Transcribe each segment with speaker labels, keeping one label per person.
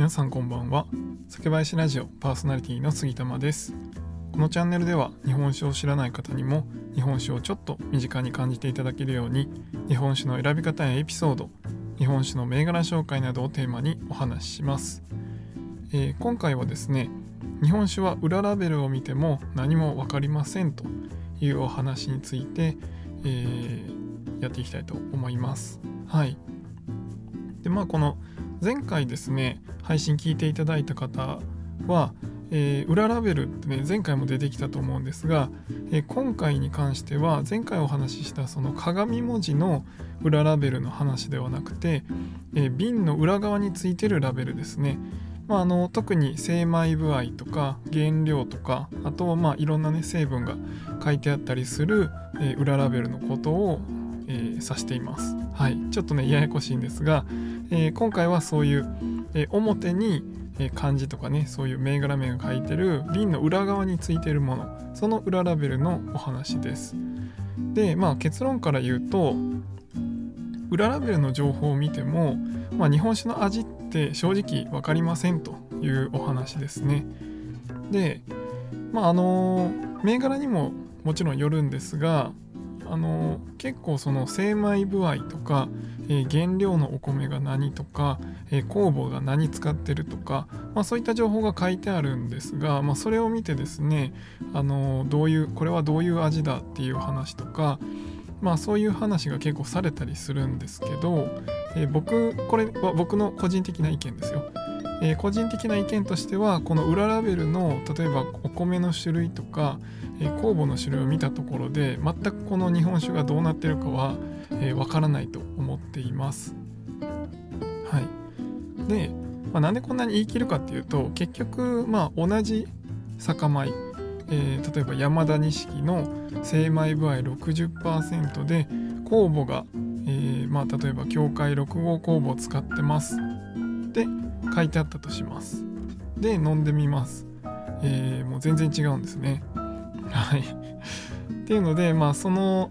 Speaker 1: 皆さんこんばんは。酒林ラジオパーソナリティの杉玉です。このチャンネルでは日本酒を知らない方にも日本酒をちょっと身近に感じていただけるように日本酒の選び方やエピソード日本酒の銘柄紹介などをテーマにお話しします、えー、今回はですね日本酒は裏ラベルを見ても何も分かりませんというお話について、えー、やっていきたいと思います。はい。でまあこの前回ですね配信聞いていただいた方は、えー、裏ラベルってね前回も出てきたと思うんですが、えー、今回に関しては前回お話ししたその鏡文字の裏ラベルの話ではなくて、えー、瓶の裏側についてるラベルですねまあ、あの特に精米具合とか原料とかあとはまあいろんなね成分が書いてあったりする、えー、裏ラベルのことを、えー、指しています。はい、ちょっとねややこしいんですが、えー、今回はそういう、え表に漢字とかねそういう銘柄名が書いてる瓶の裏側についてるものその裏ラベルのお話です。でまあ結論から言うと裏ラベルの情報を見ても、まあ、日本酒の味って正直分かりませんというお話ですね。でまああの銘柄にももちろんよるんですがあの結構その精米部合とか、えー、原料のお米が何とか、えー、酵母が何使ってるとか、まあ、そういった情報が書いてあるんですが、まあ、それを見てですねあのどういうこれはどういう味だっていう話とかまあそういう話が結構されたりするんですけど、え、僕これは僕の個人的な意見ですよ。えー、個人的な意見としてはこの裏ラベルの例えばお米の種類とか、えー、酵母の種類を見たところで全くこの日本酒がどうなってるかはわ、えー、からないと思っています。はい、で、まあ、なんでこんなに言い切るかっていうと結局まあ同じ酒米、えー、例えば山田錦の精米部合60%で酵母が、えー、まあ、例えば境界6号酵母を使ってますで書いてあったとします。で飲んでみます。えー、もう全然違うんですね。はい。っていうのでまあその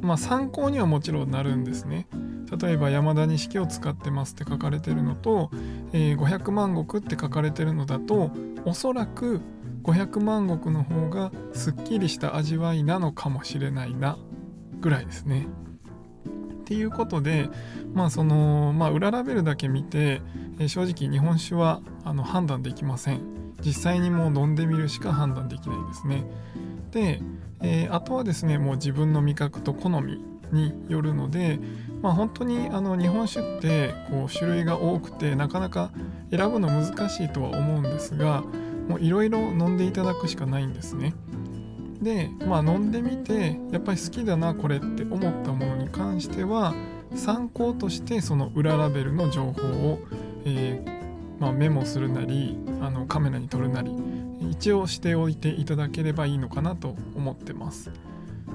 Speaker 1: まあ参考にはもちろんなるんですね。例えば山田錦を使ってますって書かれてるのと、えー、500万石って書かれてるのだとおそらく500万石の方がすっきりした味わいなのかもしれないなぐらいですね。っていうことでまあそのまあ裏ラベルだけ見て、えー、正直日本酒はあの判断できません。実際にもう飲んでみるしか判断できないんですね。で、えー、あとはですねもう自分の味覚と好みによるのでまあ本当にあの日本酒ってこう種類が多くてなかなか選ぶの難しいとは思うんですがもういろいろ飲んでいただくしかないんですね。でまあ飲んでみてやっぱり好きだなこれって思ったものに関しては参考としてその裏ラベルの情報を、えー、まあ、メモするなりあのカメラに撮るなり一応しておいていただければいいのかなと思ってます。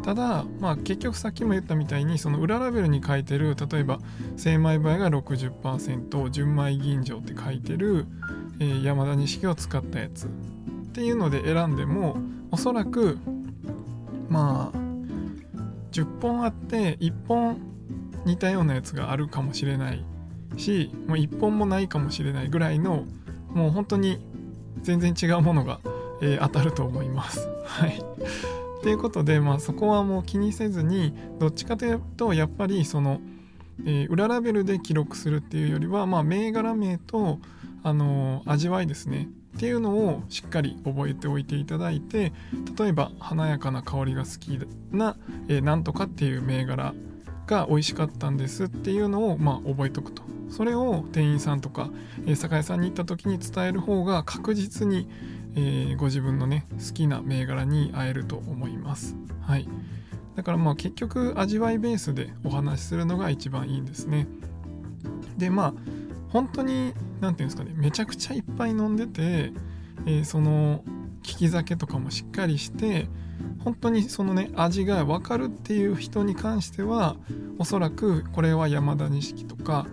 Speaker 1: ただ、まあ、結局さっきも言ったみたいにその裏ラベルに書いてる例えば精米場合が60%純米吟醸って書いてる、えー、山田錦を使ったやつっていうので選んでもおそらくまあ10本あって1本似たようなやつがあるかもしれないしもう1本もないかもしれないぐらいのもう本当に全然違うものが、えー、当たると思います。はい。ということで、まあ、そこはもう気にせずにどっちかというとやっぱりその、えー、裏ラベルで記録するっていうよりは、まあ、銘柄名と、あのー、味わいですねっていうのをしっかり覚えておいていただいて例えば華やかな香りが好きな、えー、なんとかっていう銘柄が美味しかったんですっていうのをまあ覚えておくと。それを店員さんとか、え、酒屋さんに行った時に伝える方が確実に、え、ご自分のね好きな銘柄に会えると思います。はい。だからまあ結局味わいベースでお話しするのが一番いいんですね。でまあ本当に何て言うんですかねめちゃくちゃいっぱい飲んでて、えー、その利き酒とかもしっかりして本当にそのね味が分かるっていう人に関してはおそらくこれは山田錦とか、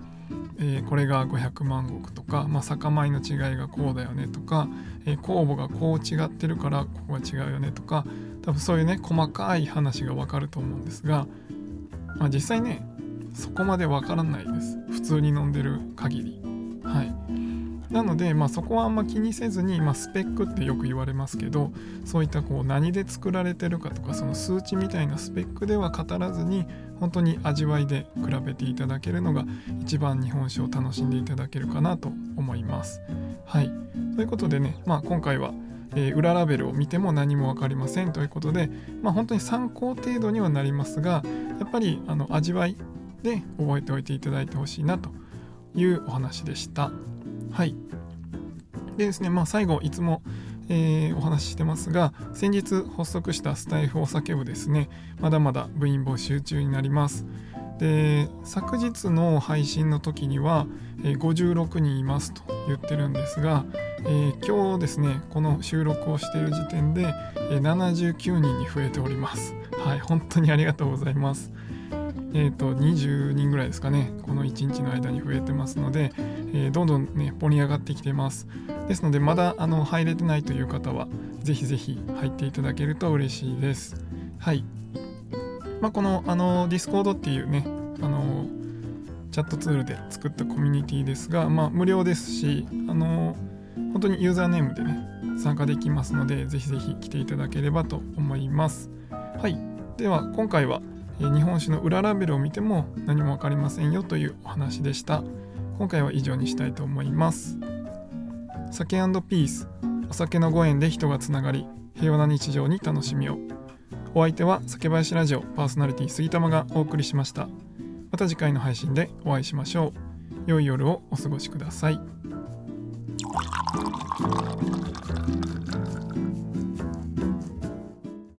Speaker 1: えー、これが500万石とか、まあ、酒米の違いがこうだよねとか、えー、酵母がこう違ってるからここが違うよねとか多分そういうね細かい話が分かると思うんですが、まあ、実際ねそこまで分からないです。普通に飲んでる限り。はい。なので、まあ、そこはあんま気にせずに、まあ、スペックってよく言われますけどそういったこう何で作られてるかとかその数値みたいなスペックでは語らずに本当に味わいで比べていただけるのが一番日本酒を楽しんでいただけるかなと思います。はい、ということでね、まあ、今回はえー、裏ラベルを見ても何も分かりませんということで、まあ、本当に参考程度にはなりますがやっぱりあの味わいで覚えておいていただいてほしいなというお話でした。はい。でですね、まあ、最後いつも、えー、お話ししてますが先日発足したスタイフお酒部ですね。まだまだ部員募集中になります。で昨日の配信の時には、えー、56人いますと言ってるんですが、えー、今日ですねこの収録をしている時点で、えー、79人に増えております。はい本当にありがとうございます。えーと、20人ぐらいですかね。この1日の間に増えてますので、えー、どんどんね盛り上がってきてます。ですのでまだあの入れてないという方はぜひぜひ入っていただけると嬉しいです。はい。まあ、このあの Discord っていうねあのチャットツールで作ったコミュニティですが、まあ、無料ですしあの本当にユーザーネームでね参加できますのでぜひぜひ来ていただければと思います。はい。では今回は日本酒の裏ラベルを見ても何も分かりませんよというお話でした。今回は以上にしたいと思います。酒ピースお酒のご縁で人がつながり平和な日常に楽しみを。お相手は酒林ラジオパーソナリティ杉玉がお送りしました。また次回の配信でお会いしましょう。良い夜をお過ごしください。